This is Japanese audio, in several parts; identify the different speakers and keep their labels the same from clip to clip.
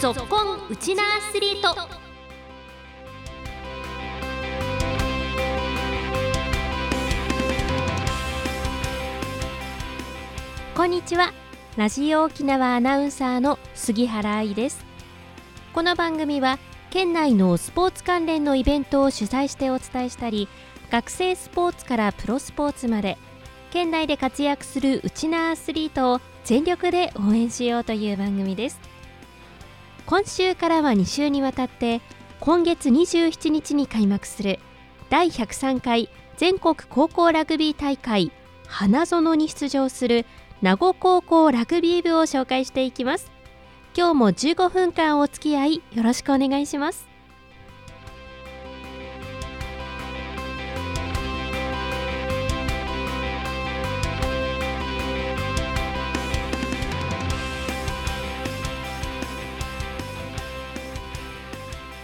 Speaker 1: ぞっこんウチナアスリート。こんにちは。ラジオ沖縄アナウンサーの杉原愛です。この番組は県内のスポーツ関連のイベントを主催してお伝えしたり学生スポーツからプロスポーツまで県内で活躍するウチナアスリートを全力で応援しようという番組です。今週からは2週にわたって今月27日に開幕する第103回全国高校ラグビー大会花園に出場する名護高校ラグビー部を紹介していきます。今日も15分間お付き合いよろしくお願いします。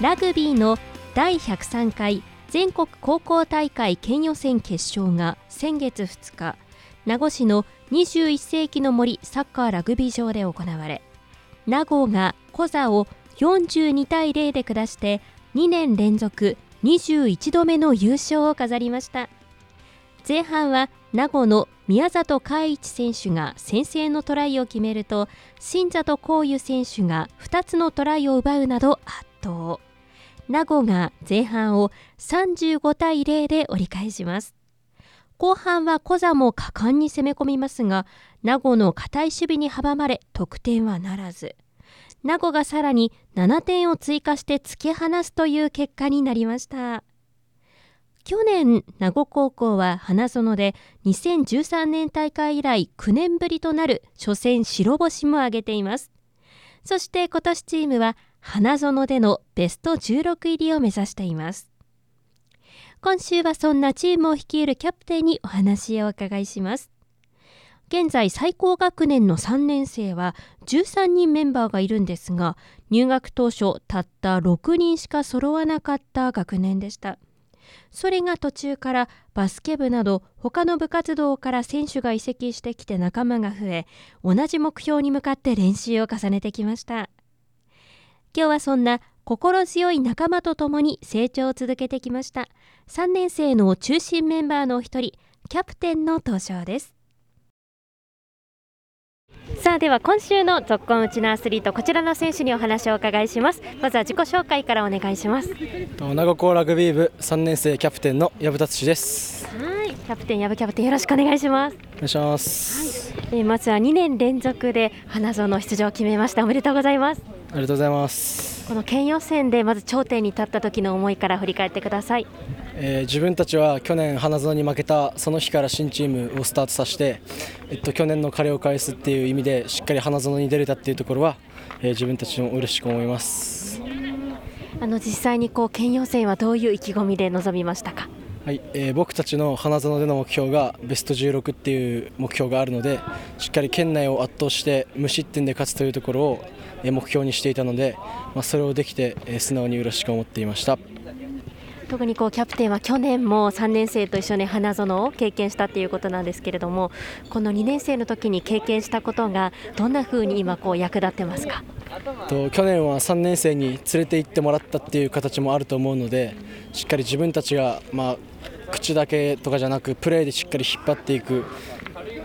Speaker 1: ラグビーの第103回全国高校大会県予選決勝が先月2日名護市の21世紀の森サッカーラグビー場で行われ名護がコザを42対0で下して2年連続21度目の優勝を飾りました。前半は名護の宮里海一選手が先制のトライを決めると新里光優選手が2つのトライを奪うなど圧倒。名護が前半を35対0で折り返します。後半はコザも果敢に攻め込みますが名護の堅い守備に阻まれ得点はならず。名護がさらに7点を追加して突き放すという結果になりました。去年名護高校は花園で2013年大会以来9年ぶりとなる初戦白星も挙げています。そして今年チームは花園でのベスト16入りを目指しています。今週はそんなチームを率いるキャプテンにお話をお伺いします。現在最高学年の3年生は13人メンバーがいるんですが入学当初たった6人しか揃わなかった学年でした。それが途中からバスケ部など他の部活動から選手が移籍してきて仲間が増え同じ目標に向かって練習を重ねてきました今日はそんな心強い仲間と共に成長を続けてきました。3年生の中心メンバーのお一人キャプテンの登場です。さあでは今週の続婚うちのアスリートこちらの選手にお話をお伺いします。まずは自己紹介からお願いします。
Speaker 2: 名護高ラグビー部3年生キャプテンの藪達です。
Speaker 1: はい。キャプテン藪キャプテンよろしくお願いします。
Speaker 2: お願いします、
Speaker 1: はい、えー、まずは2年連続で花園出場を決めました。おめでとうございます
Speaker 2: ありがとうございます。
Speaker 1: この県予選でまず頂点に立った時の思いから振り返ってください、
Speaker 2: えー、自分たちは去年花園に負けたその日から新チームをスタートさせて、えっと、去年の借りを返すっていう意味でしっかり花園に出れたっていうところは、えー、自分たちも嬉しく思います。
Speaker 1: あの実際にこう県予選はどういう意気込みで臨みましたか？
Speaker 2: はい、えー、僕たちの花園での目標がベスト16っていう目標があるのでしっかり県内を圧倒して無失点で勝つというところを目標にしていたので、まあ、それをできて素直に嬉しく思っていました。
Speaker 1: 特にこうキャプテンは去年も3年生と一緒に花園を経験したということなんですけれどもこの2年生の時に経験したことがどんなふうに今こう役立ってますか？
Speaker 2: と去年は3年生に連れて行ってもらったっていう形もあると思うのでしっかり自分たちが、まあ、口だけとかじゃなくプレーでしっかり引っ張っていく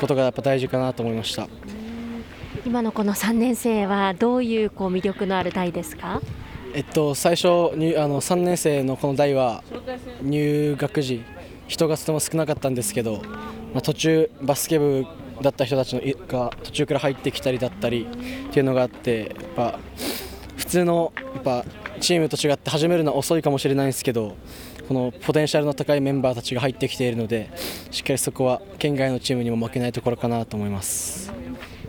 Speaker 2: ことがやっぱ大事かなと思いました。
Speaker 1: 今のこの3年生はどういうこう魅力のある代ですか？
Speaker 2: えっと、最初にあの3年生のこの代は入学時人がとても少なかったんですけど、まあ、途中バスケ部だった人たちのが途中から入ってきたりだったりっていうのがあってやっぱ普通のやっぱチームと違って始めるのは遅いかもしれないんですけどこのポテンシャルの高いメンバーたちが入ってきているのでしっかりそこは県外のチームにも負けないところかなと思います。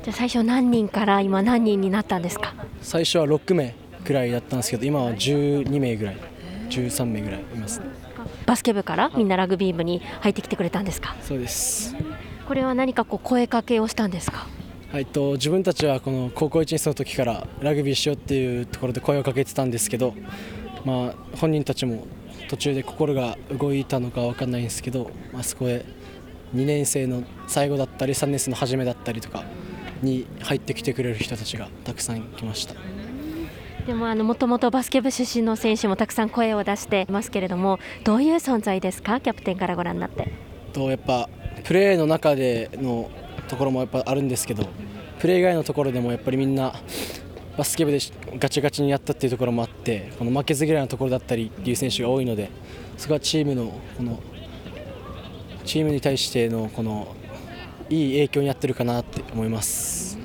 Speaker 1: じゃ最初何人から今何人になったんですか？
Speaker 2: 最初は6名くらいだったんですけど今は12名ぐらい13名ぐらいいます
Speaker 1: バスケ部からみんなラグビー部に入ってきてくれたんですか？
Speaker 2: そうです
Speaker 1: これは何かこう声かけをしたんですか？
Speaker 2: はいと自分たちはこの高校1年生の時からラグビーしようっていうところで声をかけてたんですけど、まあ、本人たちも途中で心が動いたのか分かんないんですけど、まあ、そこへ2年生の最後だったり3年生の初めだったりとかに入ってきてくれる人たちがたくさん来ました。
Speaker 1: でもあのもともとバスケ部出身の選手もたくさん声を出していますけれどもどういう存在ですか？キャプテンからご覧になって。
Speaker 2: とやっぱプレーの中でのところもやっぱあるんですけどプレー以外のところでもやっぱりみんなバスケ部でガチガチにやったっていうところもあってこの負けず嫌いなところだったりっていう選手が多いのでそこはチームのこのチームに対してのこのいい影響になってるかなって思います。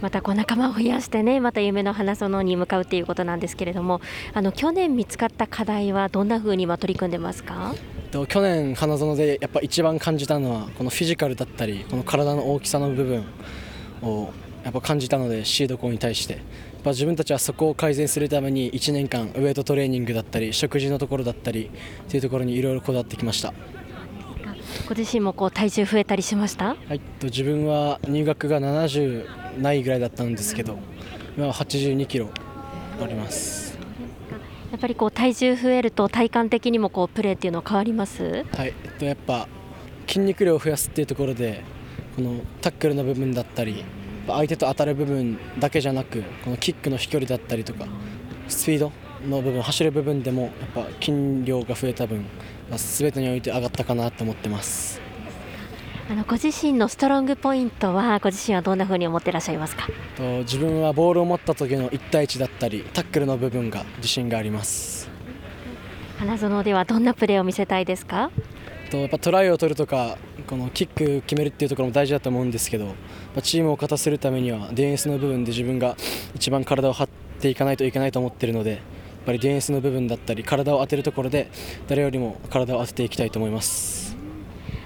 Speaker 1: またこう仲間を増やしてねまた夢の花園に向かうということなんですけれどもあの去年見つかった課題はどんなふうに今取り組んでますか？
Speaker 2: 去年花園でやっぱ一番感じたのはこのフィジカルだったりこの体の大きさの部分をやっぱ感じたのでシード校に対して。やっぱ自分たちはそこを改善するために1年間ウエイトトレーニングだったり食事のところだったりというところにいろいろこだわってきました。
Speaker 1: ご自身もこう体重増えたりしました？
Speaker 2: はい。自分は入学が70ないぐらいだったんですけど今は82キロあります
Speaker 1: やっぱりこう体重増えると体感的にもこうプレーっていうのは変わります？
Speaker 2: はい、えっと、やっぱ筋肉量を増やすっていうところでこのタックルの部分だったり相手と当たる部分だけじゃなくこのキックの飛距離だったりとかスピードの部分走る部分でもやっぱ筋量が増えた分全てにおいて上がったかなと思ってます。
Speaker 1: あのご自身のストロングポイントはご自身はどんなふうに思ってらっしゃいますか？
Speaker 2: と自分はボールを持った時の1対1だったりタックルの部分が自信があります。
Speaker 1: 花園ではどんなプレーを見せたいですか？
Speaker 2: とやっぱトライを取るとかこのキック決めるっていうところも大事だと思うんですけどチームを勝たせるためにはディフェンスの部分で自分が一番体を張っていかないといけないと思っているのでやっぱりディフェンスの部分だったり体を当てるところで誰よりも体を当てていきたいと思います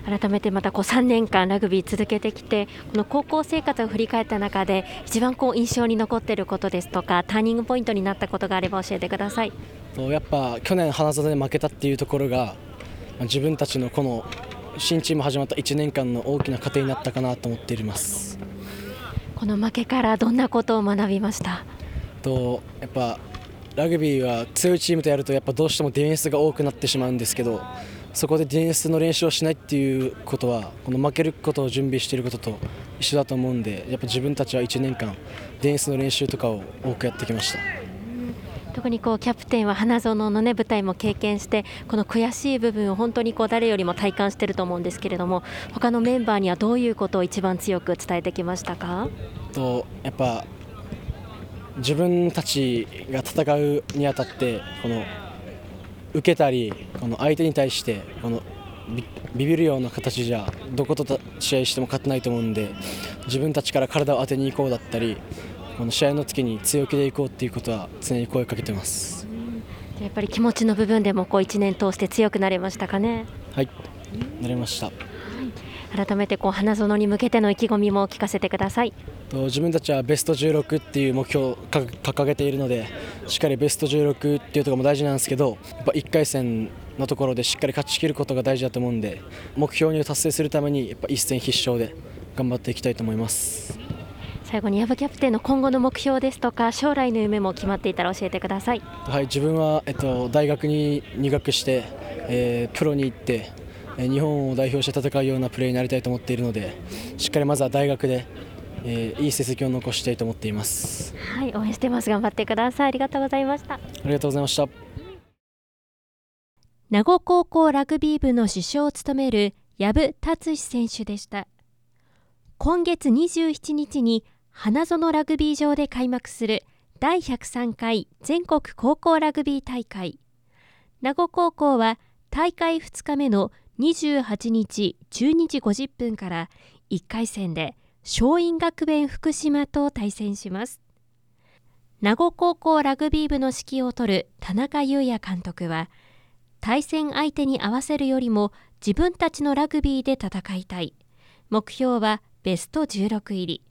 Speaker 1: 改めてまたこう3年間ラグビー続けてきてこの高校生活を振り返った中で一番こう印象に残っていることですとかターニングポイントになったことがあれば教えてください。
Speaker 2: やっぱ去年花園で負けたっていうところが自分たちのこの新チーム始まった1年間の大きな糧になったかなと思っています。
Speaker 1: この負けからどんなことを学びました？
Speaker 2: とやっぱラグビーは強いチームとやるとやっぱどうしてもディフェンスが多くなってしまうんですけどそこでディフェンスの練習をしないっていうことはこの負けることを準備していることと一緒だと思うんでやっぱ自分たちは1年間ディフェンスの練習とかを多くやってきました。
Speaker 1: 特にこうキャプテンは花園の、ね、舞台も経験してこの悔しい部分を本当にこう誰よりも体感していると思うんですけれども他のメンバーにはどういうことを一番強く伝えてきましたか？
Speaker 2: とやっぱ自分たちが戦うにあたってこの受けたりこの相手に対してこのビビるような形じゃどこと試合しても勝てないと思うんで自分たちから体を当てに行こうだったりこの試合の時に強気でいこうっていうことは常に声かけてます。
Speaker 1: やっぱり気持ちの部分でもこう1年通して強くなれましたかね。
Speaker 2: はい。なれました、はい、
Speaker 1: 改めてこう花園に向けての意気込みも聞かせてください
Speaker 2: 自分たちはベスト16っていう目標を掲げているのでしっかりベスト16っていうところも大事なんですけどやっぱ1回戦のところでしっかり勝ち切ることが大事だと思うんで目標に達成するためにやっぱ一戦必勝で頑張っていきたいと思います。
Speaker 1: 最後に矢部キャプテンの今後の目標ですとか将来の夢も決まっていたら教えてください。
Speaker 2: はい自分は、えっと、大学に入学して、えー、プロに行って、え日本を代表して戦うようなプレーになりたいと思っているのでしっかりまずは大学で、えー、いい成績を残したいと思っています。
Speaker 1: はい応援してます。頑張ってください。ありがとうございました。あ
Speaker 2: りがとうございました。
Speaker 1: 名護高校ラグビー部の主将を務める藪達志選手でした。今月27日に花園ラグビー場で開幕する第103回全国高校ラグビー大会。名護高校は大会2日目の28日12時50分から1回戦で松陰学園福島と対戦します。名護高校ラグビー部の指揮を執る田中優也監督は対戦相手に合わせるよりも自分たちのラグビーで戦いたい。目標はベスト16入り。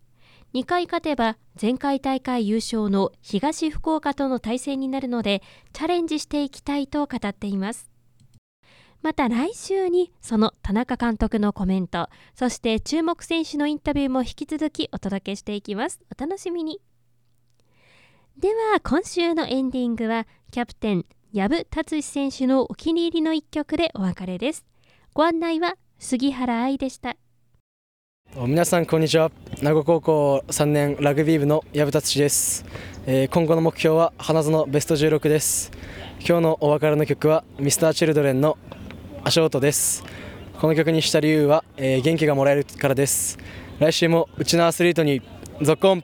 Speaker 1: 2回勝てば前回大会優勝の東福岡との対戦になるのでチャレンジしていきたいと語っています。また来週にその田中監督のコメントそして注目選手のインタビューも引き続きお届けしていきます。お楽しみに。では今週のエンディングはキャプテン藪達志選手のお気に入りの一曲でお別れです。ご案内は杉原愛でした。
Speaker 2: 皆さんこんにちは。名護高校3年ラグビー部の藪達志です。えー今後の目標は花園ベスト16です。今日のお別れの曲は Mr.Children の足音です。この曲にした理由は、えー元気がもらえるからです。来週もうちのアスリートにゾッコン